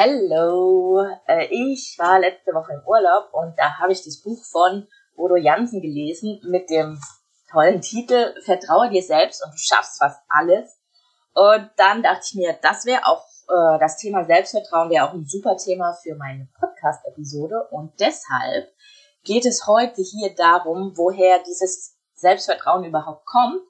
Hallo, äh, ich war letzte Woche im Urlaub und da habe ich das Buch von Bodo Jansen gelesen mit dem tollen Titel Vertraue dir selbst und du schaffst fast alles. Und dann dachte ich mir, das wäre auch äh, das Thema Selbstvertrauen wäre auch ein super Thema für meine Podcast-Episode und deshalb geht es heute hier darum, woher dieses Selbstvertrauen überhaupt kommt,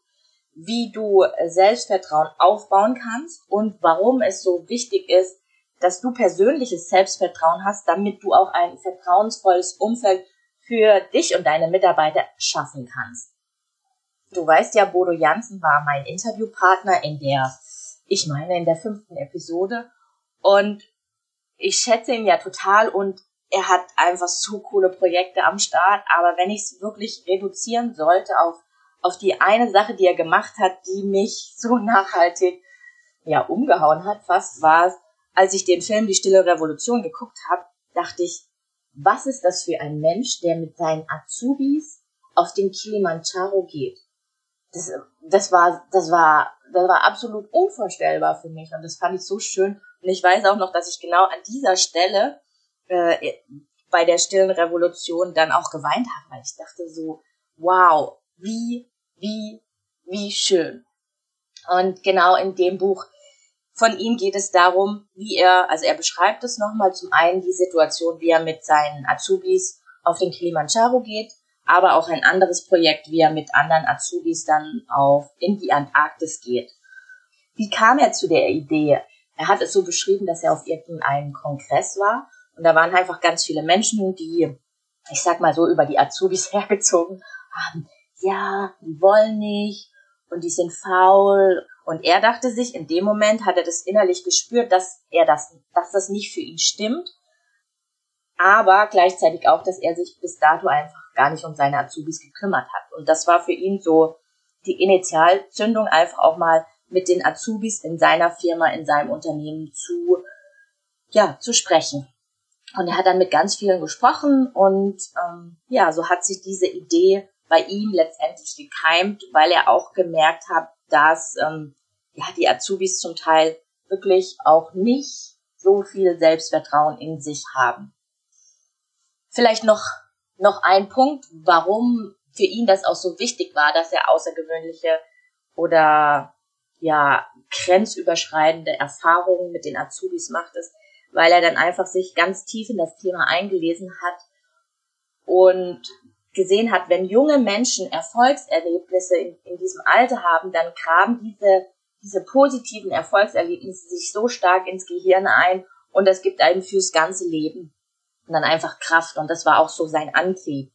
wie du Selbstvertrauen aufbauen kannst und warum es so wichtig ist, dass du persönliches Selbstvertrauen hast, damit du auch ein vertrauensvolles Umfeld für dich und deine Mitarbeiter schaffen kannst. Du weißt ja, Bodo Jansen war mein Interviewpartner in der, ich meine, in der fünften Episode. Und ich schätze ihn ja total und er hat einfach so coole Projekte am Start. Aber wenn ich es wirklich reduzieren sollte auf, auf die eine Sache, die er gemacht hat, die mich so nachhaltig, ja, umgehauen hat, fast war es, als ich den Film Die Stille Revolution geguckt habe, dachte ich, was ist das für ein Mensch, der mit seinen Azubis auf den Kilimanjaro geht? Das, das war, das war, das war absolut unvorstellbar für mich und das fand ich so schön. Und ich weiß auch noch, dass ich genau an dieser Stelle äh, bei der stillen Revolution dann auch geweint habe, weil ich dachte so, wow, wie, wie, wie schön. Und genau in dem Buch von ihm geht es darum, wie er, also er beschreibt es nochmal zum einen die Situation, wie er mit seinen Azubis auf den Kilimanjaro geht, aber auch ein anderes Projekt, wie er mit anderen Azubis dann auf in die Antarktis geht. Wie kam er zu der Idee? Er hat es so beschrieben, dass er auf irgendeinem Kongress war und da waren einfach ganz viele Menschen, die, ich sag mal so, über die Azubis hergezogen haben. Ja, die wollen nicht und die sind faul und er dachte sich, in dem Moment hat er das innerlich gespürt, dass er das, dass das nicht für ihn stimmt. Aber gleichzeitig auch, dass er sich bis dato einfach gar nicht um seine Azubis gekümmert hat. Und das war für ihn so die Initialzündung, einfach auch mal mit den Azubis in seiner Firma, in seinem Unternehmen zu, ja, zu sprechen. Und er hat dann mit ganz vielen gesprochen und ähm, ja, so hat sich diese Idee bei ihm letztendlich gekeimt, weil er auch gemerkt hat, dass ähm, ja, die Azubis zum Teil wirklich auch nicht so viel Selbstvertrauen in sich haben. Vielleicht noch, noch ein Punkt, warum für ihn das auch so wichtig war, dass er außergewöhnliche oder ja, grenzüberschreitende Erfahrungen mit den Azubis macht, ist, weil er dann einfach sich ganz tief in das Thema eingelesen hat und gesehen hat, wenn junge Menschen Erfolgserlebnisse in, in diesem Alter haben, dann graben diese diese positiven Erfolgserlebnisse sich so stark ins Gehirn ein und das gibt einem fürs ganze Leben und dann einfach Kraft und das war auch so sein Antrieb.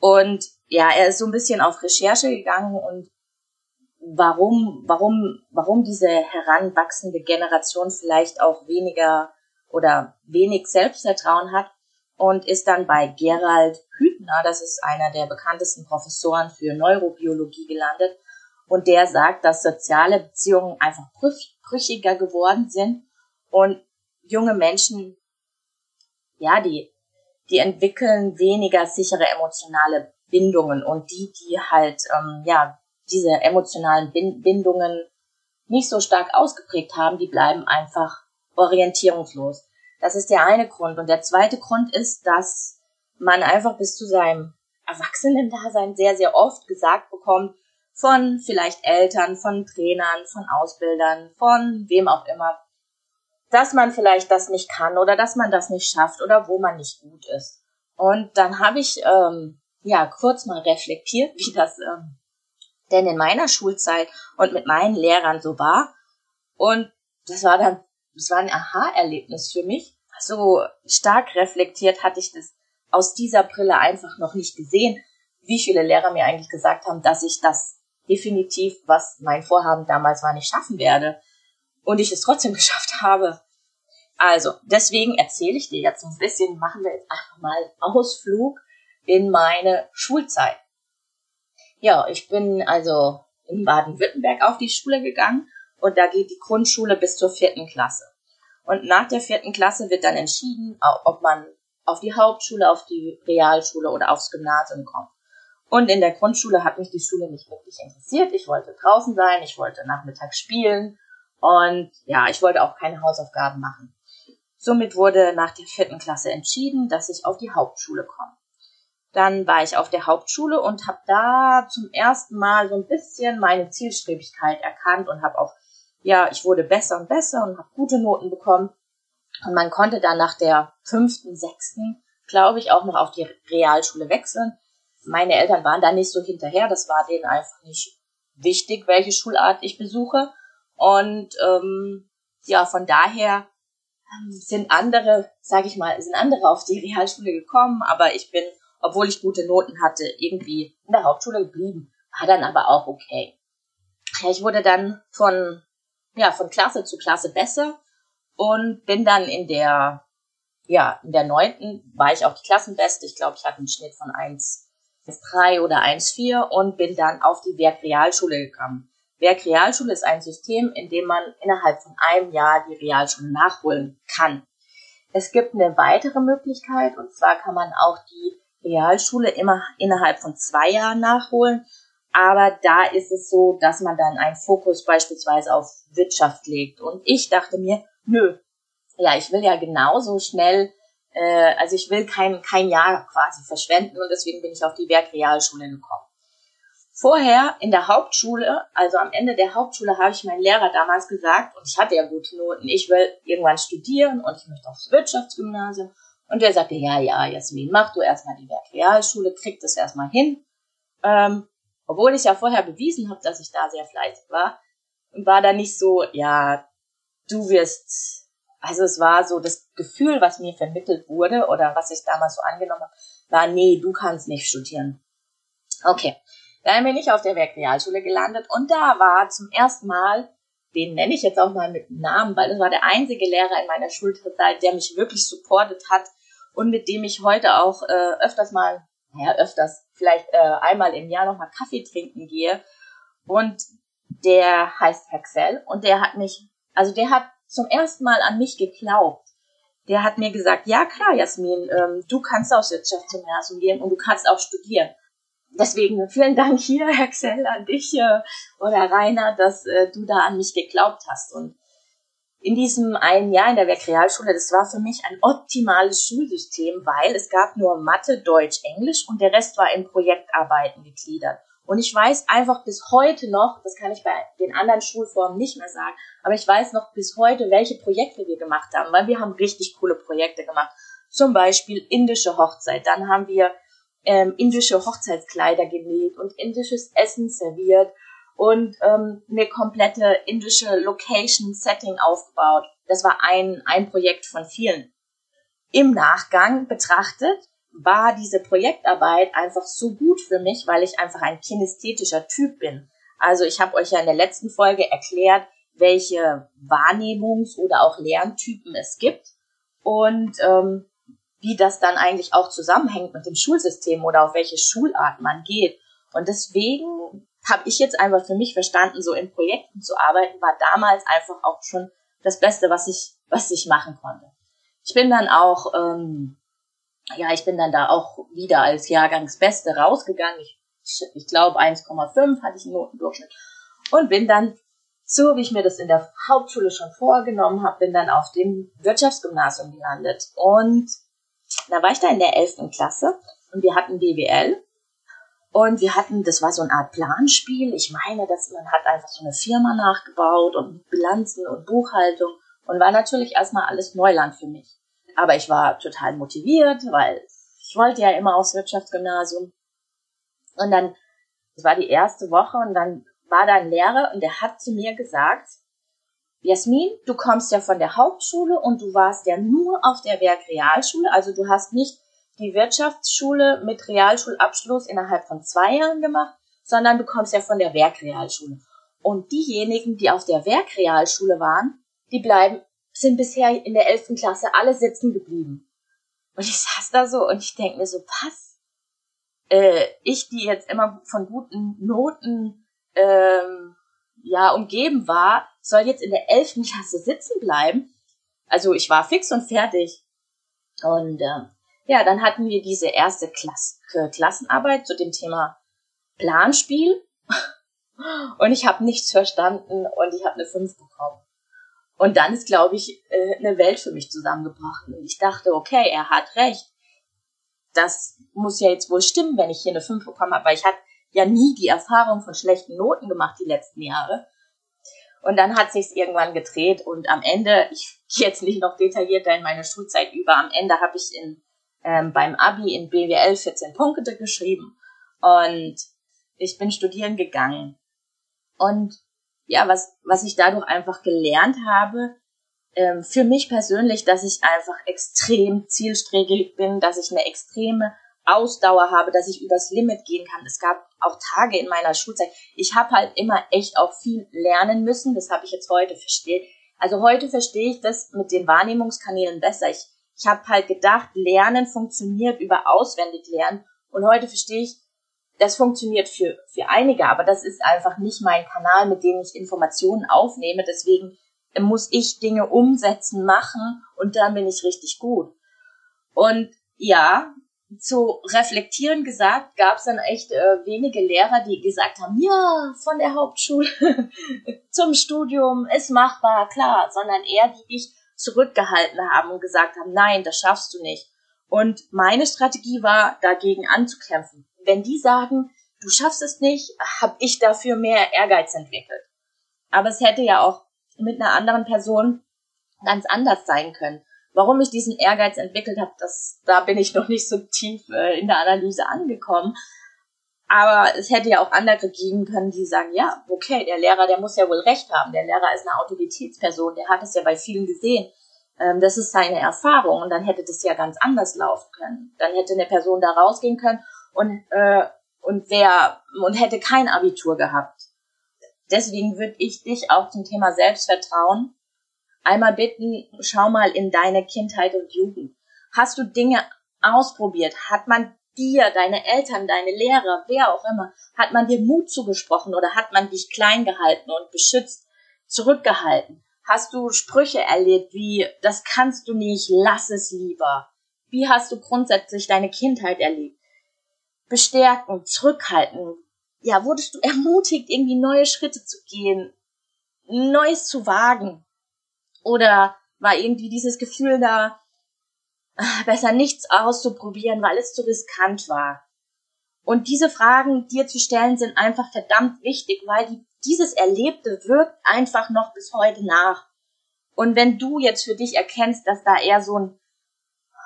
Und ja, er ist so ein bisschen auf Recherche gegangen und warum, warum, warum diese heranwachsende Generation vielleicht auch weniger oder wenig Selbstvertrauen hat und ist dann bei Gerald Hüthner, das ist einer der bekanntesten Professoren für Neurobiologie gelandet und der sagt, dass soziale Beziehungen einfach brüchiger geworden sind und junge Menschen, ja, die, die entwickeln weniger sichere emotionale Bindungen und die, die halt, ähm, ja, diese emotionalen Bindungen nicht so stark ausgeprägt haben, die bleiben einfach orientierungslos. Das ist der eine Grund. Und der zweite Grund ist, dass man einfach bis zu seinem Erwachsenen-Dasein sehr, sehr oft gesagt bekommt, von vielleicht Eltern, von Trainern, von Ausbildern, von wem auch immer, dass man vielleicht das nicht kann oder dass man das nicht schafft oder wo man nicht gut ist. Und dann habe ich ähm, ja kurz mal reflektiert, wie das ähm, denn in meiner Schulzeit und mit meinen Lehrern so war. Und das war dann, das war ein Aha-Erlebnis für mich. So stark reflektiert hatte ich das aus dieser Brille einfach noch nicht gesehen, wie viele Lehrer mir eigentlich gesagt haben, dass ich das definitiv, was mein Vorhaben damals war, nicht schaffen werde. und ich es trotzdem geschafft habe. Also, deswegen erzähle ich dir jetzt ein bisschen, machen wir jetzt einfach mal Ausflug in meine Schulzeit. Ja, ich bin also in Baden-Württemberg auf die Schule gegangen und da geht die Grundschule bis zur vierten Klasse. Und nach der vierten Klasse wird dann entschieden, ob man auf die Hauptschule, auf die Realschule oder aufs Gymnasium kommt. Und in der Grundschule hat mich die Schule nicht wirklich interessiert. Ich wollte draußen sein, ich wollte nachmittags spielen und ja, ich wollte auch keine Hausaufgaben machen. Somit wurde nach der vierten Klasse entschieden, dass ich auf die Hauptschule komme. Dann war ich auf der Hauptschule und habe da zum ersten Mal so ein bisschen meine Zielstrebigkeit erkannt und habe auch, ja, ich wurde besser und besser und habe gute Noten bekommen. Und man konnte dann nach der fünften, sechsten, glaube ich, auch noch auf die Realschule wechseln. Meine Eltern waren da nicht so hinterher, das war denen einfach nicht wichtig, welche Schulart ich besuche. Und ähm, ja, von daher ähm, sind andere, sage ich mal, sind andere auf die Realschule gekommen, aber ich bin obwohl ich gute Noten hatte, irgendwie in der Hauptschule geblieben. War dann aber auch okay. Ich wurde dann von, ja, von Klasse zu Klasse besser und bin dann in der, ja, in der neunten war ich auch die Klassenbeste. Ich glaube, ich hatte einen Schnitt von 1,3 oder 1,4 und bin dann auf die Werkrealschule gekommen. Werkrealschule ist ein System, in dem man innerhalb von einem Jahr die Realschule nachholen kann. Es gibt eine weitere Möglichkeit und zwar kann man auch die Realschule immer innerhalb von zwei Jahren nachholen. Aber da ist es so, dass man dann einen Fokus beispielsweise auf Wirtschaft legt. Und ich dachte mir, nö, ja, ich will ja genauso schnell, äh, also ich will kein, kein Jahr quasi verschwenden und deswegen bin ich auf die Werkrealschule gekommen. Vorher in der Hauptschule, also am Ende der Hauptschule, habe ich meinen Lehrer damals gesagt, und ich hatte ja gute Noten, ich will irgendwann studieren und ich möchte aufs Wirtschaftsgymnasium. Und der sagte, ja, ja, Jasmin, mach du erstmal die Werkrealschule, krieg das erstmal hin. Ähm, obwohl ich ja vorher bewiesen habe, dass ich da sehr fleißig war, war da nicht so, ja, du wirst, also es war so das Gefühl, was mir vermittelt wurde oder was ich damals so angenommen habe, war, nee, du kannst nicht studieren. Okay, dann bin ich auf der Werkrealschule gelandet und da war zum ersten Mal den nenne ich jetzt auch mal mit Namen, weil das war der einzige Lehrer in meiner Schulzeit, der mich wirklich supportet hat und mit dem ich heute auch äh, öfters mal, naja, öfters, vielleicht äh, einmal im Jahr nochmal Kaffee trinken gehe. Und der heißt Axel und der hat mich, also der hat zum ersten Mal an mich geglaubt. Der hat mir gesagt, ja klar, Jasmin, ähm, du kannst aufs Wirtschaftsgymnasium gehen und du kannst auch studieren deswegen vielen Dank hier, Axel, an dich äh, oder Rainer, dass äh, du da an mich geglaubt hast. Und in diesem einen Jahr in der Werkrealschule, das war für mich ein optimales Schulsystem, weil es gab nur Mathe, Deutsch, Englisch und der Rest war in Projektarbeiten gegliedert. Und ich weiß einfach bis heute noch, das kann ich bei den anderen Schulformen nicht mehr sagen, aber ich weiß noch bis heute, welche Projekte wir gemacht haben, weil wir haben richtig coole Projekte gemacht. Zum Beispiel indische Hochzeit. Dann haben wir ähm, indische Hochzeitskleider genäht und indisches Essen serviert und ähm, eine komplette indische Location-Setting aufgebaut. Das war ein, ein Projekt von vielen. Im Nachgang betrachtet war diese Projektarbeit einfach so gut für mich, weil ich einfach ein kinästhetischer Typ bin. Also ich habe euch ja in der letzten Folge erklärt, welche Wahrnehmungs- oder auch Lerntypen es gibt. Und ähm, wie das dann eigentlich auch zusammenhängt mit dem Schulsystem oder auf welche Schulart man geht. Und deswegen habe ich jetzt einfach für mich verstanden, so in Projekten zu arbeiten, war damals einfach auch schon das Beste, was ich, was ich machen konnte. Ich bin dann auch, ähm, ja, ich bin dann da auch wieder als Jahrgangsbeste rausgegangen. Ich, ich glaube 1,5 hatte ich einen Notendurchschnitt und bin dann so, wie ich mir das in der Hauptschule schon vorgenommen habe, bin dann auf dem Wirtschaftsgymnasium gelandet und da war ich da in der 11. Klasse und wir hatten BWL und wir hatten, das war so eine Art Planspiel. Ich meine, dass man hat einfach so eine Firma nachgebaut und Bilanzen und Buchhaltung und war natürlich erstmal alles Neuland für mich. Aber ich war total motiviert, weil ich wollte ja immer aufs Wirtschaftsgymnasium. Und dann, das war die erste Woche und dann war da ein Lehrer und der hat zu mir gesagt, Jasmin, du kommst ja von der Hauptschule und du warst ja nur auf der Werkrealschule, also du hast nicht die Wirtschaftsschule mit Realschulabschluss innerhalb von zwei Jahren gemacht, sondern du kommst ja von der Werkrealschule. Und diejenigen, die auf der Werkrealschule waren, die bleiben, sind bisher in der elften Klasse alle sitzen geblieben. Und ich saß da so und ich denke mir so, was? Äh, ich, die jetzt immer von guten Noten ähm, ja umgeben war, soll jetzt in der elften Klasse sitzen bleiben. Also ich war fix und fertig. Und äh, ja, dann hatten wir diese erste Klasse, Klassenarbeit zu dem Thema Planspiel. Und ich habe nichts verstanden und ich habe eine 5 bekommen. Und dann ist, glaube ich, äh, eine Welt für mich zusammengebracht. Und ich dachte, okay, er hat recht. Das muss ja jetzt wohl stimmen, wenn ich hier eine 5 bekommen habe, weil ich hatte ja nie die Erfahrung von schlechten Noten gemacht die letzten Jahre. Und dann hat sich's irgendwann gedreht und am Ende, ich gehe jetzt nicht noch detaillierter in meine Schulzeit über, am Ende habe ich in, ähm, beim Abi in BWL 14 Punkte geschrieben und ich bin studieren gegangen. Und ja, was, was ich dadurch einfach gelernt habe, ähm, für mich persönlich, dass ich einfach extrem zielstrebig bin, dass ich eine extreme Ausdauer habe, dass ich übers Limit gehen kann. Es gab auch Tage in meiner Schulzeit. Ich habe halt immer echt auch viel lernen müssen. Das habe ich jetzt heute versteht. Also heute verstehe ich das mit den Wahrnehmungskanälen besser. Ich, ich habe halt gedacht, Lernen funktioniert über auswendig lernen. Und heute verstehe ich, das funktioniert für, für einige, aber das ist einfach nicht mein Kanal, mit dem ich Informationen aufnehme. Deswegen muss ich Dinge umsetzen, machen und dann bin ich richtig gut. Und ja, zu reflektieren gesagt, gab es dann echt äh, wenige Lehrer, die gesagt haben, ja, von der Hauptschule zum Studium ist machbar, klar, sondern eher die dich zurückgehalten haben und gesagt haben, nein, das schaffst du nicht. Und meine Strategie war, dagegen anzukämpfen. Wenn die sagen, du schaffst es nicht, habe ich dafür mehr Ehrgeiz entwickelt. Aber es hätte ja auch mit einer anderen Person ganz anders sein können. Warum ich diesen Ehrgeiz entwickelt habe, das, da bin ich noch nicht so tief äh, in der Analyse angekommen. Aber es hätte ja auch andere geben können, die sagen, ja, okay, der Lehrer, der muss ja wohl recht haben. Der Lehrer ist eine Autoritätsperson, der hat es ja bei vielen gesehen. Ähm, das ist seine Erfahrung und dann hätte das ja ganz anders laufen können. Dann hätte eine Person da rausgehen können und, äh, und wer, und hätte kein Abitur gehabt. Deswegen würde ich dich auch zum Thema Selbstvertrauen einmal bitten, schau mal in deine Kindheit und Jugend. Hast du Dinge ausprobiert? Hat man dir, deine Eltern, deine Lehrer, wer auch immer, hat man dir Mut zugesprochen oder hat man dich klein gehalten und beschützt, zurückgehalten? Hast du Sprüche erlebt wie, das kannst du nicht, lass es lieber? Wie hast du grundsätzlich deine Kindheit erlebt? Bestärken, zurückhalten. Ja, wurdest du ermutigt, irgendwie neue Schritte zu gehen, Neues zu wagen? Oder war irgendwie dieses Gefühl da, ah, besser nichts auszuprobieren, weil es zu riskant war? Und diese Fragen dir zu stellen sind einfach verdammt wichtig, weil die, dieses Erlebte wirkt einfach noch bis heute nach. Und wenn du jetzt für dich erkennst, dass da eher so ein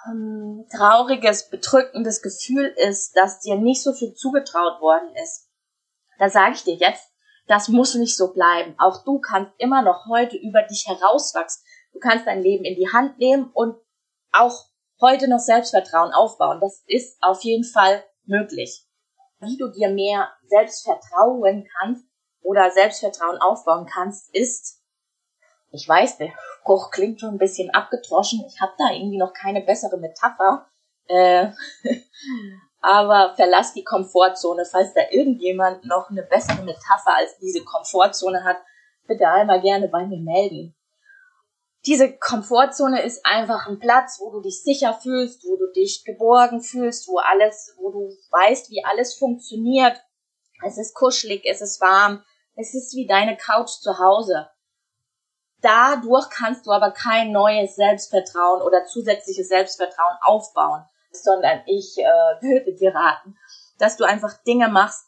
ähm, trauriges, bedrückendes Gefühl ist, dass dir nicht so viel zugetraut worden ist, da sage ich dir jetzt, das muss nicht so bleiben. Auch du kannst immer noch heute über dich herauswachsen. Du kannst dein Leben in die Hand nehmen und auch heute noch Selbstvertrauen aufbauen. Das ist auf jeden Fall möglich. Wie du dir mehr Selbstvertrauen kannst oder Selbstvertrauen aufbauen kannst, ist, ich weiß, der Spruch klingt schon ein bisschen abgetroschen. Ich habe da irgendwie noch keine bessere Metapher. Äh, aber verlass die Komfortzone. Falls da irgendjemand noch eine bessere Metapher als diese Komfortzone hat, bitte einmal gerne bei mir melden. Diese Komfortzone ist einfach ein Platz, wo du dich sicher fühlst, wo du dich geborgen fühlst, wo alles, wo du weißt, wie alles funktioniert. Es ist kuschelig, es ist warm, es ist wie deine Couch zu Hause. Dadurch kannst du aber kein neues Selbstvertrauen oder zusätzliches Selbstvertrauen aufbauen sondern ich äh, würde dir raten, dass du einfach Dinge machst,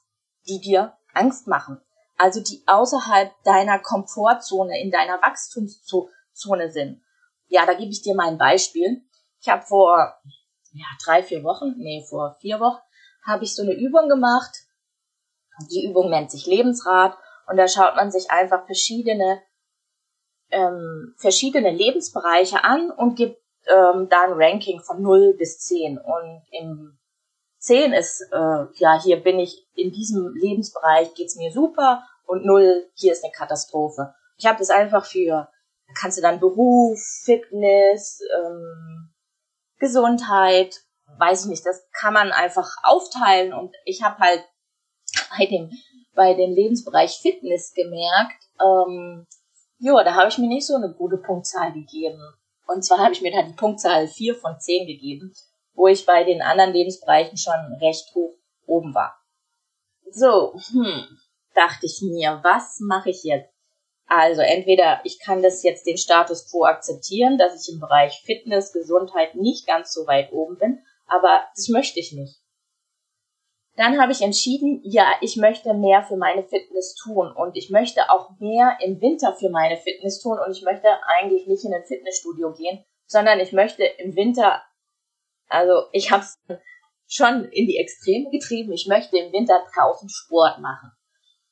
die dir Angst machen. Also die außerhalb deiner Komfortzone, in deiner Wachstumszone sind. Ja, da gebe ich dir mal ein Beispiel. Ich habe vor ja, drei, vier Wochen, nee, vor vier Wochen, habe ich so eine Übung gemacht. Die Übung nennt sich Lebensrat und da schaut man sich einfach verschiedene ähm, verschiedene Lebensbereiche an und gibt ähm, da ein Ranking von 0 bis 10. Und im 10 ist, äh, ja, hier bin ich in diesem Lebensbereich, geht's mir super und 0, hier ist eine Katastrophe. Ich habe das einfach für kannst du dann Beruf, Fitness, ähm, Gesundheit, weiß ich nicht, das kann man einfach aufteilen und ich habe halt bei dem bei dem Lebensbereich Fitness gemerkt, ähm, ja, da habe ich mir nicht so eine gute Punktzahl gegeben. Und zwar habe ich mir da die Punktzahl 4 von 10 gegeben, wo ich bei den anderen Lebensbereichen schon recht hoch oben war. So, hm, dachte ich mir, was mache ich jetzt? Also entweder ich kann das jetzt den Status quo akzeptieren, dass ich im Bereich Fitness, Gesundheit nicht ganz so weit oben bin, aber das möchte ich nicht. Dann habe ich entschieden, ja, ich möchte mehr für meine Fitness tun und ich möchte auch mehr im Winter für meine Fitness tun und ich möchte eigentlich nicht in ein Fitnessstudio gehen, sondern ich möchte im Winter, also ich habe es schon in die Extreme getrieben, ich möchte im Winter draußen Sport machen.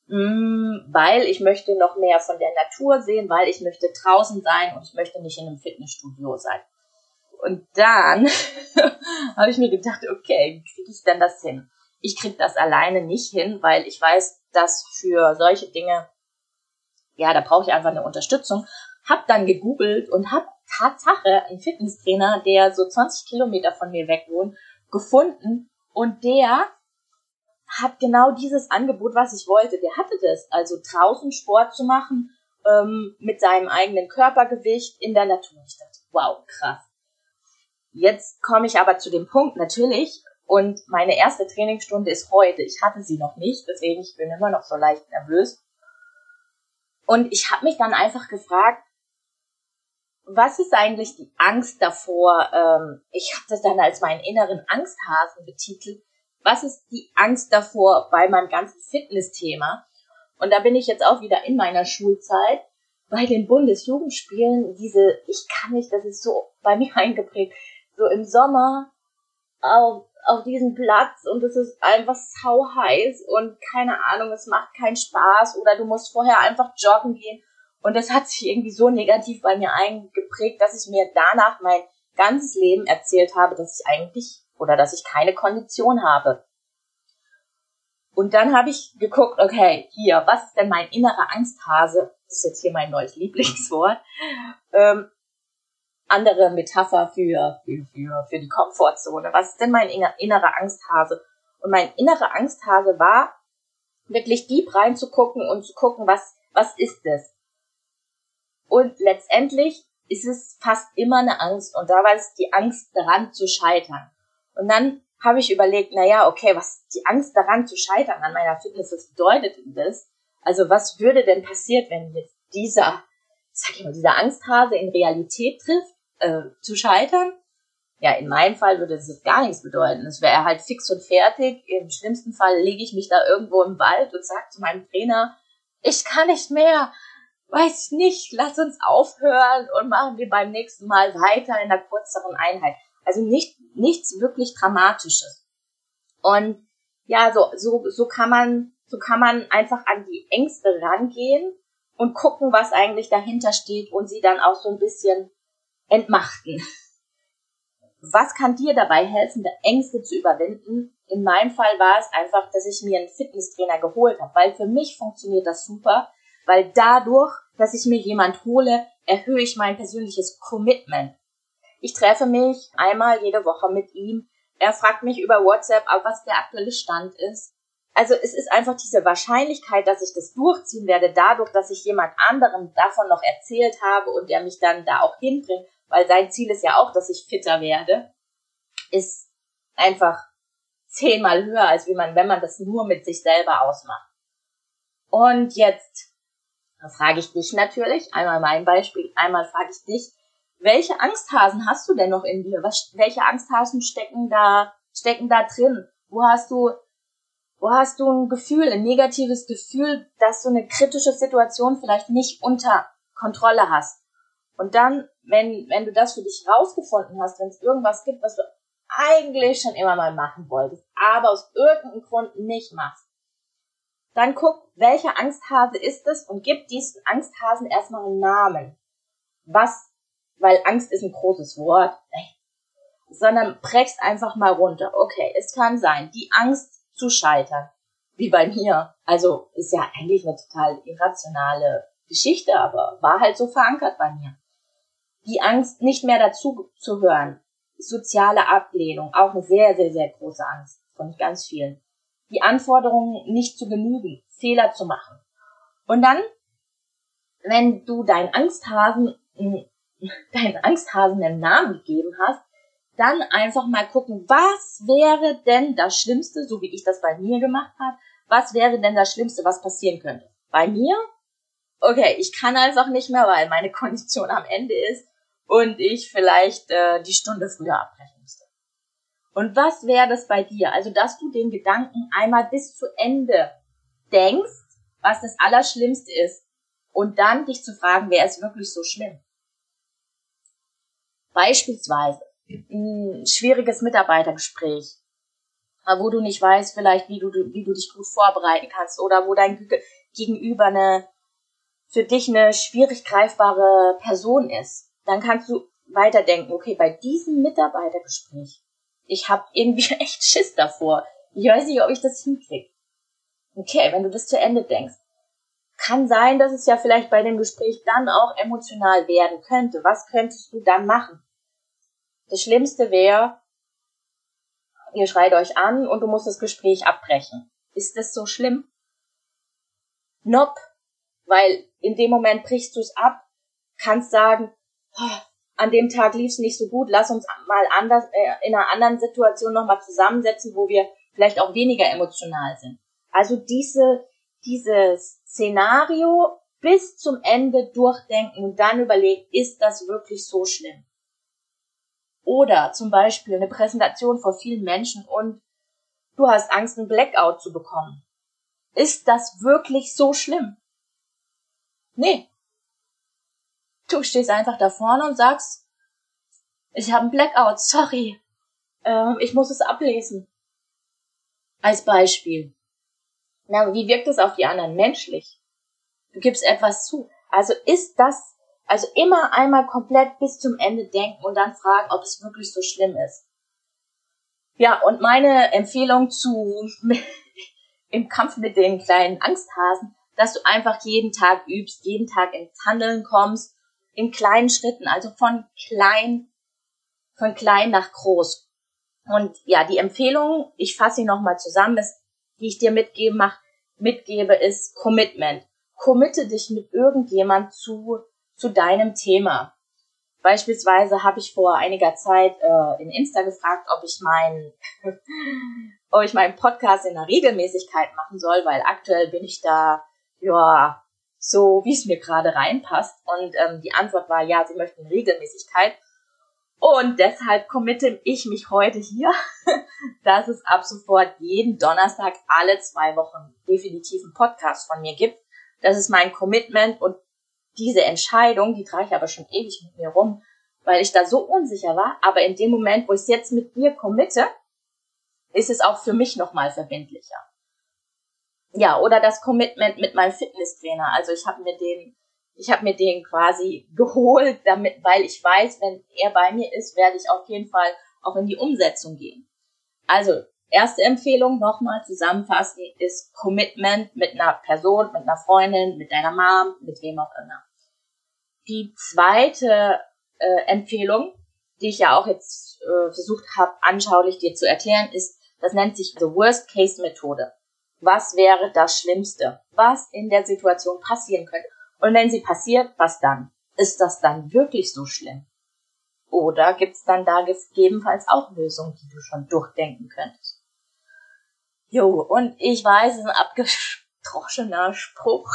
Mm, weil ich möchte noch mehr von der Natur sehen, weil ich möchte draußen sein und ich möchte nicht in einem Fitnessstudio sein. Und dann habe ich mir gedacht, okay, wie kriege ich denn das hin? Ich krieg das alleine nicht hin, weil ich weiß, dass für solche Dinge, ja, da brauche ich einfach eine Unterstützung. Hab dann gegoogelt und hab Tatsache einen Fitnesstrainer, der so 20 Kilometer von mir weg wohnt, gefunden und der hat genau dieses Angebot, was ich wollte. Der hatte das, also draußen Sport zu machen ähm, mit seinem eigenen Körpergewicht in der Natur. Ich dachte, wow, krass. Jetzt komme ich aber zu dem Punkt natürlich und meine erste Trainingsstunde ist heute. Ich hatte sie noch nicht, deswegen ich bin immer noch so leicht nervös. Und ich habe mich dann einfach gefragt, was ist eigentlich die Angst davor? Ähm, ich habe das dann als meinen inneren Angsthasen betitelt was ist die Angst davor bei meinem ganzen Fitness-Thema? Und da bin ich jetzt auch wieder in meiner Schulzeit bei den Bundesjugendspielen, diese, ich kann nicht, das ist so bei mir eingeprägt, so im Sommer auf, auf diesem Platz und es ist einfach sau heiß und keine Ahnung, es macht keinen Spaß oder du musst vorher einfach joggen gehen. Und das hat sich irgendwie so negativ bei mir eingeprägt, dass ich mir danach mein ganzes Leben erzählt habe, dass ich eigentlich oder dass ich keine Kondition habe. Und dann habe ich geguckt, okay, hier, was ist denn mein innerer Angsthase? Das ist jetzt hier mein neues Lieblingswort. Ähm, andere Metapher für, für, für, für die Komfortzone. Was ist denn mein innerer Angsthase? Und mein innerer Angsthase war, wirklich deep reinzugucken und zu gucken, was, was ist es? Und letztendlich ist es fast immer eine Angst. Und da war es die Angst daran zu scheitern. Und dann habe ich überlegt, na ja, okay, was die Angst daran zu scheitern an meiner Fitness, was bedeutet denn das? Also was würde denn passiert, wenn jetzt dieser, sag ich mal, dieser Angsthase in Realität trifft, äh, zu scheitern? Ja, in meinem Fall würde das gar nichts bedeuten. Es wäre halt fix und fertig. Im schlimmsten Fall lege ich mich da irgendwo im Wald und sage zu meinem Trainer, ich kann nicht mehr, weiß ich nicht, lass uns aufhören und machen wir beim nächsten Mal weiter in einer kürzeren Einheit. Also nicht, nichts wirklich Dramatisches. Und ja, so, so, so kann man, so kann man einfach an die Ängste rangehen und gucken, was eigentlich dahinter steht und sie dann auch so ein bisschen entmachten. Was kann dir dabei helfen, Ängste zu überwinden? In meinem Fall war es einfach, dass ich mir einen Fitnesstrainer geholt habe, weil für mich funktioniert das super, weil dadurch, dass ich mir jemand hole, erhöhe ich mein persönliches Commitment. Ich treffe mich einmal jede Woche mit ihm. Er fragt mich über WhatsApp, was der aktuelle Stand ist. Also es ist einfach diese Wahrscheinlichkeit, dass ich das durchziehen werde, dadurch, dass ich jemand anderem davon noch erzählt habe und der mich dann da auch hinbringt, weil sein Ziel ist ja auch, dass ich fitter werde, ist einfach zehnmal höher, als wie man, wenn man das nur mit sich selber ausmacht. Und jetzt frage ich dich natürlich, einmal mein Beispiel, einmal frage ich dich, welche Angsthasen hast du denn noch in dir? Was, welche Angsthasen stecken da, stecken da drin? Wo hast du, wo hast du ein Gefühl, ein negatives Gefühl, dass du eine kritische Situation vielleicht nicht unter Kontrolle hast? Und dann, wenn, wenn du das für dich rausgefunden hast, wenn es irgendwas gibt, was du eigentlich schon immer mal machen wolltest, aber aus irgendeinem Grund nicht machst, dann guck, welcher Angsthase ist es und gib diesen Angsthasen erstmal einen Namen. Was weil Angst ist ein großes Wort, sondern brechst einfach mal runter. Okay, es kann sein, die Angst zu scheitern, wie bei mir. Also ist ja eigentlich eine total irrationale Geschichte, aber war halt so verankert bei mir. Die Angst, nicht mehr dazu zu hören. Soziale Ablehnung, auch eine sehr, sehr, sehr große Angst von ganz vielen. Die Anforderungen nicht zu genügen, Fehler zu machen. Und dann, wenn du deinen Angsthasen, deinen Angsthasen einen Namen gegeben hast, dann einfach mal gucken, was wäre denn das Schlimmste, so wie ich das bei mir gemacht habe, was wäre denn das Schlimmste, was passieren könnte? Bei mir? Okay, ich kann einfach nicht mehr, weil meine Kondition am Ende ist und ich vielleicht äh, die Stunde früher abbrechen müsste. Und was wäre das bei dir? Also, dass du den Gedanken einmal bis zu Ende denkst, was das Allerschlimmste ist, und dann dich zu fragen, wäre es wirklich so schlimm? Beispielsweise ein schwieriges Mitarbeitergespräch, wo du nicht weißt, vielleicht, wie du, wie du dich gut vorbereiten kannst oder wo dein Gegenüber eine für dich eine schwierig greifbare Person ist, dann kannst du weiterdenken, okay, bei diesem Mitarbeitergespräch, ich habe irgendwie echt Schiss davor. Ich weiß nicht, ob ich das hinkriege. Okay, wenn du das zu Ende denkst, kann sein, dass es ja vielleicht bei dem Gespräch dann auch emotional werden könnte. Was könntest du dann machen? Das Schlimmste wäre, ihr schreit euch an und du musst das Gespräch abbrechen. Ist das so schlimm? Nope. Weil in dem Moment brichst du es ab, kannst sagen, an dem Tag lief es nicht so gut, lass uns mal anders, äh, in einer anderen Situation nochmal zusammensetzen, wo wir vielleicht auch weniger emotional sind. Also diese, dieses Szenario bis zum Ende durchdenken und dann überlegen, ist das wirklich so schlimm? Oder zum Beispiel eine Präsentation vor vielen Menschen und du hast Angst, einen Blackout zu bekommen. Ist das wirklich so schlimm? Nee. Du stehst einfach da vorne und sagst, ich habe einen Blackout, sorry. Ähm, ich muss es ablesen. Als Beispiel. Na, wie wirkt es auf die anderen menschlich? Du gibst etwas zu. Also ist das also immer einmal komplett bis zum Ende denken und dann fragen, ob es wirklich so schlimm ist. Ja, und meine Empfehlung zu im Kampf mit den kleinen Angsthasen, dass du einfach jeden Tag übst, jeden Tag ins Handeln kommst, in kleinen Schritten, also von klein, von klein nach groß. Und ja, die Empfehlung, ich fasse sie nochmal zusammen, ist, die ich dir mitgeben mach, mitgebe, ist Commitment. Committe dich mit irgendjemand zu zu deinem Thema. Beispielsweise habe ich vor einiger Zeit äh, in Insta gefragt, ob ich meinen ob ich meinen Podcast in der Regelmäßigkeit machen soll, weil aktuell bin ich da ja so, wie es mir gerade reinpasst. Und ähm, die Antwort war ja, sie möchten Regelmäßigkeit. Und deshalb committe ich mich heute hier, dass es ab sofort jeden Donnerstag alle zwei Wochen definitiv einen Podcast von mir gibt. Das ist mein Commitment und diese Entscheidung, die trage ich aber schon ewig mit mir rum, weil ich da so unsicher war. Aber in dem Moment, wo ich es jetzt mit dir committe, ist es auch für mich nochmal verbindlicher. Ja, oder das Commitment mit meinem Fitnesstrainer. Also ich habe mir den, ich habe mir den quasi geholt, damit, weil ich weiß, wenn er bei mir ist, werde ich auf jeden Fall auch in die Umsetzung gehen. Also erste Empfehlung nochmal zusammenfassen ist Commitment mit einer Person, mit einer Freundin, mit deiner Mom, mit wem auch immer. Die zweite äh, Empfehlung, die ich ja auch jetzt äh, versucht habe, anschaulich dir zu erklären, ist, das nennt sich the Worst-Case-Methode. Was wäre das Schlimmste? Was in der Situation passieren könnte? Und wenn sie passiert, was dann? Ist das dann wirklich so schlimm? Oder gibt's dann da gegebenenfalls auch Lösungen, die du schon durchdenken könntest? Jo, und ich weiß, es ist ein abgestroschener Spruch.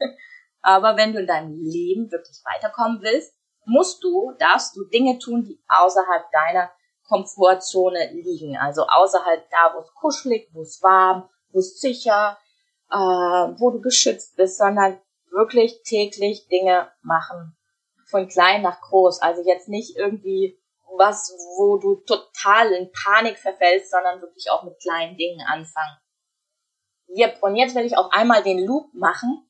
Aber wenn du in deinem Leben wirklich weiterkommen willst, musst du, darfst du Dinge tun, die außerhalb deiner Komfortzone liegen. Also außerhalb da, wo es kuschelig, wo es warm, es sicher, äh, wo du geschützt bist, sondern wirklich täglich Dinge machen. Von klein nach groß. Also jetzt nicht irgendwie was, wo du total in Panik verfällst, sondern wirklich auch mit kleinen Dingen anfangen. Yep. Und jetzt will ich auch einmal den Loop machen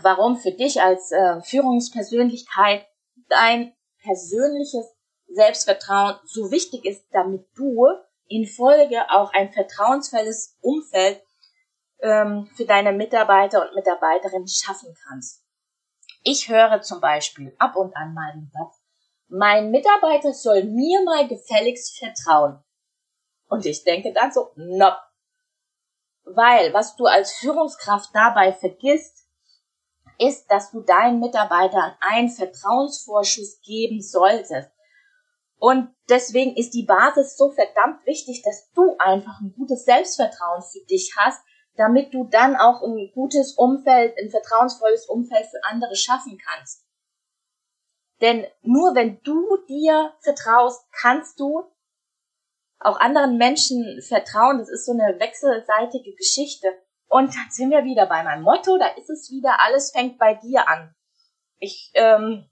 warum für dich als äh, Führungspersönlichkeit dein persönliches Selbstvertrauen so wichtig ist, damit du in Folge auch ein vertrauensvolles Umfeld ähm, für deine Mitarbeiter und Mitarbeiterinnen schaffen kannst. Ich höre zum Beispiel ab und an mal den Satz, mein Mitarbeiter soll mir mal gefälligst vertrauen. Und ich denke dann so, nope. Weil, was du als Führungskraft dabei vergisst, ist, dass du deinen Mitarbeitern einen Vertrauensvorschuss geben solltest. Und deswegen ist die Basis so verdammt wichtig, dass du einfach ein gutes Selbstvertrauen für dich hast, damit du dann auch ein gutes Umfeld, ein vertrauensvolles Umfeld für andere schaffen kannst. Denn nur wenn du dir vertraust, kannst du auch anderen Menschen vertrauen. Das ist so eine wechselseitige Geschichte. Und dann sind wir wieder bei meinem Motto, da ist es wieder, alles fängt bei dir an. Ich, ähm,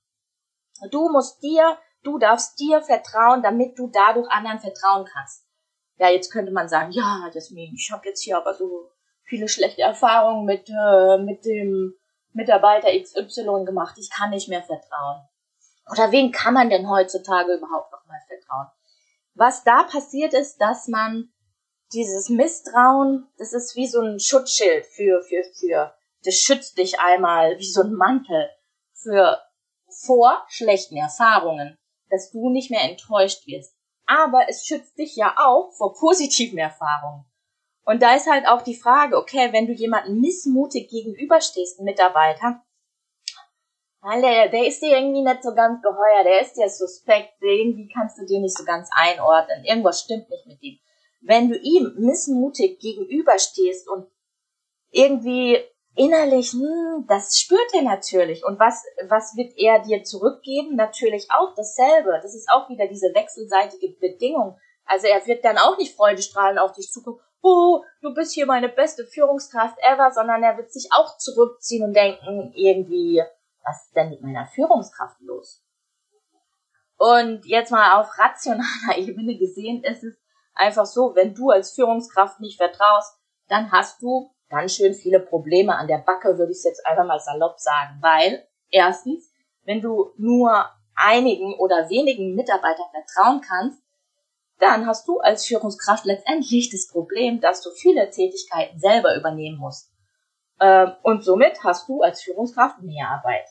du musst dir, du darfst dir vertrauen, damit du dadurch anderen vertrauen kannst. Ja, jetzt könnte man sagen, ja, Jasmin, ich habe jetzt hier aber so viele schlechte Erfahrungen mit, äh, mit dem Mitarbeiter XY gemacht, ich kann nicht mehr vertrauen. Oder wen kann man denn heutzutage überhaupt noch mal vertrauen? Was da passiert ist, dass man dieses Misstrauen, das ist wie so ein Schutzschild für, für, für, das schützt dich einmal wie so ein Mantel für vor schlechten Erfahrungen, dass du nicht mehr enttäuscht wirst. Aber es schützt dich ja auch vor positiven Erfahrungen. Und da ist halt auch die Frage, okay, wenn du jemanden missmutig gegenüberstehst, einen Mitarbeiter, der, der ist dir irgendwie nicht so ganz geheuer, der ist dir suspekt, irgendwie kannst du den nicht so ganz einordnen, irgendwas stimmt nicht mit ihm. Wenn du ihm missmutig gegenüberstehst und irgendwie innerlich, hm, das spürt er natürlich. Und was, was wird er dir zurückgeben? Natürlich auch dasselbe. Das ist auch wieder diese wechselseitige Bedingung. Also er wird dann auch nicht freudestrahlend auf dich zukommen, oh, du bist hier meine beste Führungskraft ever, sondern er wird sich auch zurückziehen und denken, irgendwie, was ist denn mit meiner Führungskraft los? Und jetzt mal auf rationaler Ebene gesehen ist es einfach so, wenn du als Führungskraft nicht vertraust, dann hast du ganz schön viele Probleme an der Backe, würde ich jetzt einfach mal salopp sagen. Weil, erstens, wenn du nur einigen oder wenigen Mitarbeitern vertrauen kannst, dann hast du als Führungskraft letztendlich das Problem, dass du viele Tätigkeiten selber übernehmen musst. Ähm, und somit hast du als Führungskraft mehr Arbeit.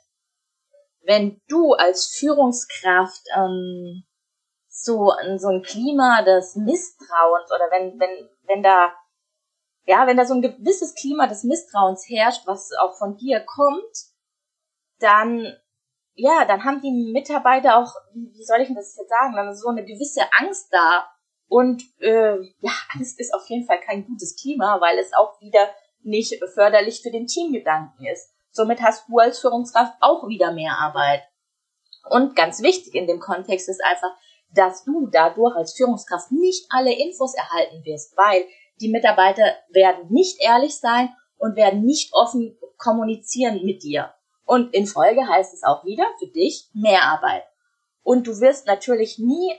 Wenn du als Führungskraft ähm, so, so ein Klima des Misstrauens oder wenn, wenn, wenn da, ja, wenn da so ein gewisses Klima des Misstrauens herrscht, was auch von dir kommt, dann, ja, dann haben die Mitarbeiter auch, wie soll ich denn das jetzt sagen, dann ist so eine gewisse Angst da. Und äh, ja, Angst ist auf jeden Fall kein gutes Klima, weil es auch wieder nicht förderlich für den Teamgedanken ist. Somit hast du als Führungskraft auch wieder mehr Arbeit. Und ganz wichtig in dem Kontext ist einfach, dass du dadurch als Führungskraft nicht alle Infos erhalten wirst, weil die Mitarbeiter werden nicht ehrlich sein und werden nicht offen kommunizieren mit dir. Und in Folge heißt es auch wieder für dich mehr Arbeit. Und du wirst natürlich nie,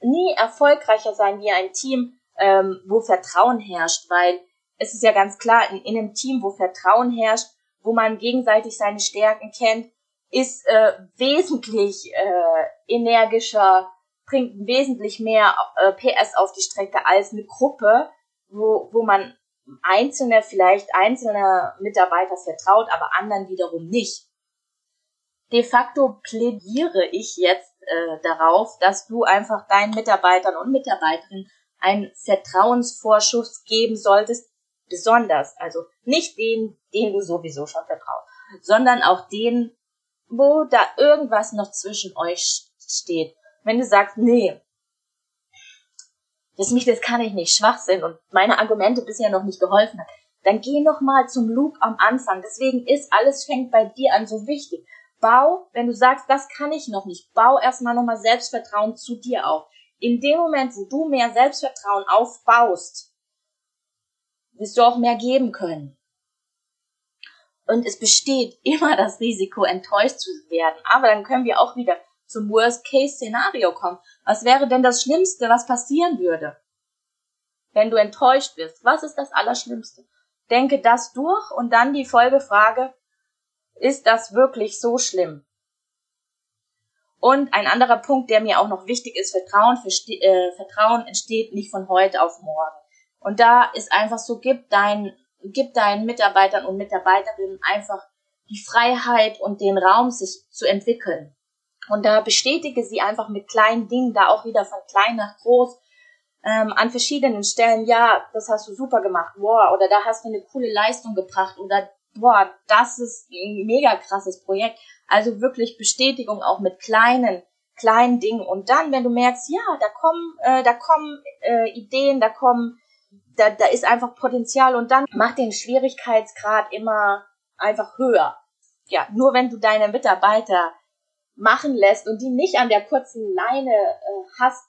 nie erfolgreicher sein wie ein Team, ähm, wo Vertrauen herrscht, weil es ist ja ganz klar, in, in einem Team, wo Vertrauen herrscht, wo man gegenseitig seine Stärken kennt, ist äh, wesentlich äh, energischer, bringt wesentlich mehr äh, PS auf die Strecke als eine Gruppe, wo, wo man einzelne, vielleicht einzelne Mitarbeiter vertraut, aber anderen wiederum nicht. De facto plädiere ich jetzt äh, darauf, dass du einfach deinen Mitarbeitern und Mitarbeiterinnen einen Vertrauensvorschuss geben solltest, besonders, also nicht den, den du sowieso schon vertraust, sondern auch den, wo da irgendwas noch zwischen euch steht. Wenn du sagst, nee, das, mich, das kann ich nicht, Schwachsinn und meine Argumente bisher noch nicht geholfen hat, dann geh noch mal zum Loop am Anfang. Deswegen ist alles fängt bei dir an so wichtig. Bau, wenn du sagst, das kann ich noch nicht, bau erstmal nochmal Selbstvertrauen zu dir auf. In dem Moment, wo du mehr Selbstvertrauen aufbaust, wirst du auch mehr geben können. Und es besteht immer das Risiko, enttäuscht zu werden. Aber dann können wir auch wieder zum Worst-Case-Szenario kommen. Was wäre denn das Schlimmste, was passieren würde? Wenn du enttäuscht wirst, was ist das Allerschlimmste? Denke das durch und dann die Folgefrage, ist das wirklich so schlimm? Und ein anderer Punkt, der mir auch noch wichtig ist, Vertrauen, äh, Vertrauen entsteht nicht von heute auf morgen. Und da ist einfach so, gib deinen, gib deinen Mitarbeitern und Mitarbeiterinnen einfach die Freiheit und den Raum, sich zu entwickeln. Und da bestätige sie einfach mit kleinen Dingen, da auch wieder von klein nach groß, ähm, an verschiedenen Stellen, ja, das hast du super gemacht, boah, oder da hast du eine coole Leistung gebracht, oder boah, das ist ein mega krasses Projekt. Also wirklich Bestätigung auch mit kleinen, kleinen Dingen. Und dann, wenn du merkst, ja, da kommen, äh, da kommen äh, Ideen, da kommen, da, da ist einfach Potenzial und dann mach den Schwierigkeitsgrad immer einfach höher. Ja, nur wenn du deine Mitarbeiter machen lässt und die nicht an der kurzen Leine äh, hast,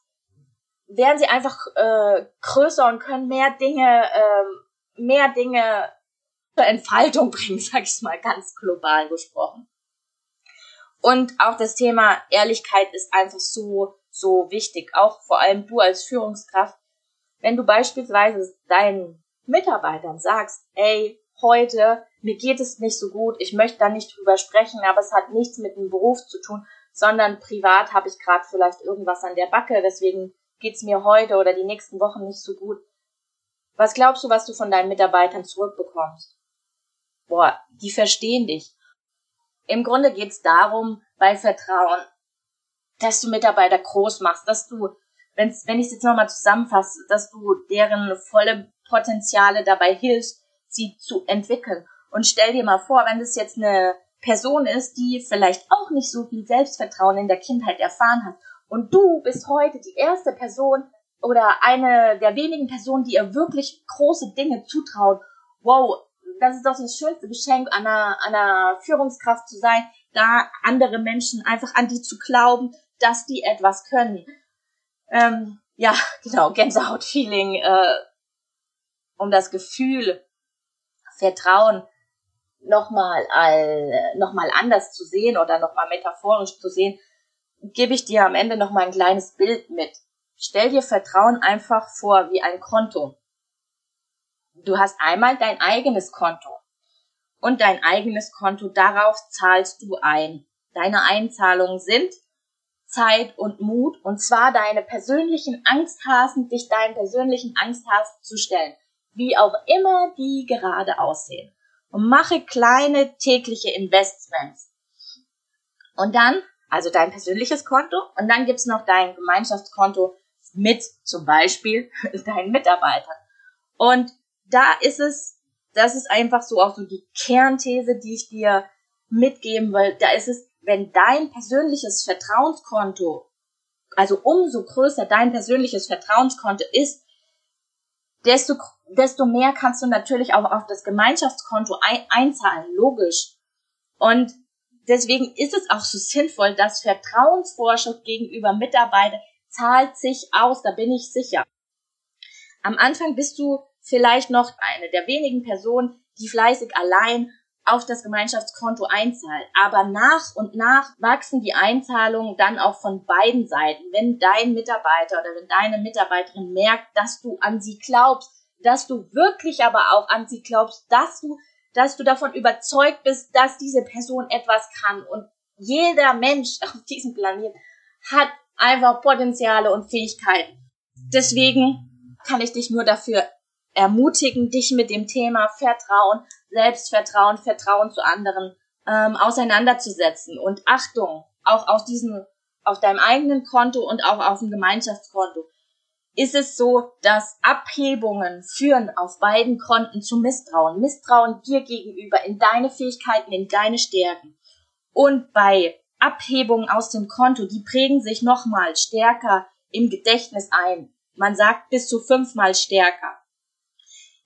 werden sie einfach äh, größer und können mehr Dinge, äh, mehr Dinge zur Entfaltung bringen, sag ich mal ganz global gesprochen. Und auch das Thema Ehrlichkeit ist einfach so, so wichtig. Auch vor allem du als Führungskraft. Wenn du beispielsweise deinen Mitarbeitern sagst, ey, heute, mir geht es nicht so gut, ich möchte da nicht drüber sprechen, aber es hat nichts mit dem Beruf zu tun, sondern privat habe ich gerade vielleicht irgendwas an der Backe, deswegen geht's mir heute oder die nächsten Wochen nicht so gut. Was glaubst du, was du von deinen Mitarbeitern zurückbekommst? Boah, die verstehen dich. Im Grunde geht's darum, bei Vertrauen, dass du Mitarbeiter groß machst, dass du, wenn's, wenn ich es jetzt nochmal zusammenfasse, dass du deren volle Potenziale dabei hilfst, sie zu entwickeln. Und stell dir mal vor, wenn das jetzt eine Person ist, die vielleicht auch nicht so viel Selbstvertrauen in der Kindheit erfahren hat. Und du bist heute die erste Person oder eine der wenigen Personen, die ihr wirklich große Dinge zutraut. Wow, das ist doch das schönste Geschenk an einer, an einer Führungskraft zu sein, da andere Menschen einfach an die zu glauben, dass die etwas können. Ähm, ja, genau, Gänsehaut-Feeling, äh, um das Gefühl, Vertrauen nochmal noch mal anders zu sehen oder nochmal metaphorisch zu sehen, gebe ich dir am Ende nochmal ein kleines Bild mit. Stell dir Vertrauen einfach vor wie ein Konto. Du hast einmal dein eigenes Konto. Und dein eigenes Konto, darauf zahlst du ein. Deine Einzahlungen sind Zeit und Mut, und zwar deine persönlichen Angsthasen, dich deinen persönlichen Angsthasen zu stellen, wie auch immer die gerade aussehen. Und mache kleine tägliche Investments. Und dann, also dein persönliches Konto, und dann gibt's noch dein Gemeinschaftskonto mit zum Beispiel deinen Mitarbeitern. Und da ist es, das ist einfach so auch so die Kernthese, die ich dir mitgeben will. Da ist es, wenn dein persönliches Vertrauenskonto, also umso größer dein persönliches Vertrauenskonto ist, desto, desto mehr kannst du natürlich auch auf das Gemeinschaftskonto ein, einzahlen, logisch. Und deswegen ist es auch so sinnvoll, dass Vertrauensvorschuss gegenüber Mitarbeitern zahlt sich aus, da bin ich sicher. Am Anfang bist du vielleicht noch eine der wenigen Personen, die fleißig allein auf das Gemeinschaftskonto einzahlt. Aber nach und nach wachsen die Einzahlungen dann auch von beiden Seiten. Wenn dein Mitarbeiter oder wenn deine Mitarbeiterin merkt, dass du an sie glaubst, dass du wirklich aber auch an sie glaubst, dass du, dass du davon überzeugt bist, dass diese Person etwas kann. Und jeder Mensch auf diesem Planeten hat einfach Potenziale und Fähigkeiten. Deswegen kann ich dich nur dafür ermutigen, dich mit dem Thema Vertrauen, Selbstvertrauen, Vertrauen zu anderen ähm, auseinanderzusetzen. Und Achtung, auch auf diesem, auf deinem eigenen Konto und auch auf dem Gemeinschaftskonto ist es so, dass Abhebungen führen auf beiden Konten zu Misstrauen. Misstrauen dir gegenüber in deine Fähigkeiten, in deine Stärken. Und bei Abhebungen aus dem Konto, die prägen sich nochmal stärker im Gedächtnis ein. Man sagt bis zu fünfmal stärker.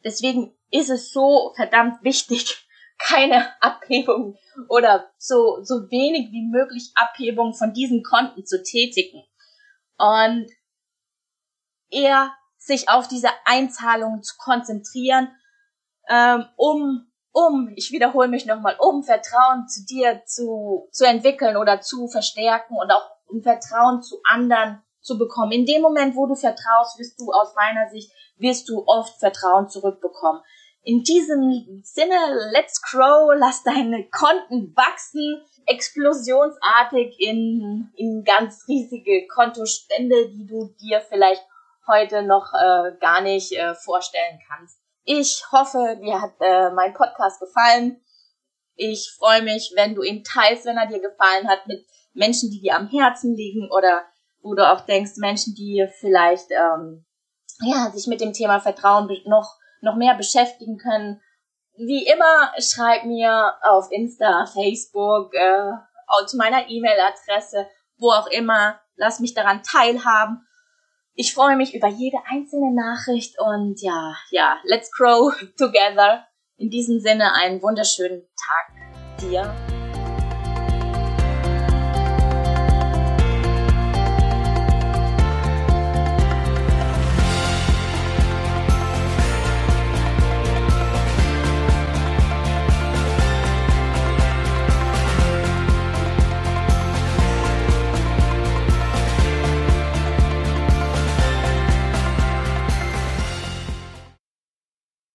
Deswegen ist es so verdammt wichtig, keine Abhebung oder so, so wenig wie möglich Abhebung von diesen Konten zu tätigen. Und eher sich auf diese Einzahlungen zu konzentrieren, ähm, um, um, ich wiederhole mich nochmal, um Vertrauen zu dir zu, zu entwickeln oder zu verstärken und auch um Vertrauen zu anderen zu bekommen. In dem Moment, wo du vertraust, wirst du aus meiner Sicht wirst du oft Vertrauen zurückbekommen. In diesem Sinne, let's grow, lass deine Konten wachsen, explosionsartig in, in ganz riesige Kontostände, die du dir vielleicht heute noch äh, gar nicht äh, vorstellen kannst. Ich hoffe, dir hat äh, mein Podcast gefallen. Ich freue mich, wenn du ihn teilst, wenn er dir gefallen hat, mit Menschen, die dir am Herzen liegen oder wo du auch denkst, Menschen, die vielleicht ähm, ja, sich mit dem Thema Vertrauen noch, noch mehr beschäftigen können. Wie immer, schreib mir auf Insta, Facebook, äh, zu meiner E-Mail-Adresse, wo auch immer. Lass mich daran teilhaben. Ich freue mich über jede einzelne Nachricht und ja, ja, let's grow together. In diesem Sinne einen wunderschönen Tag dir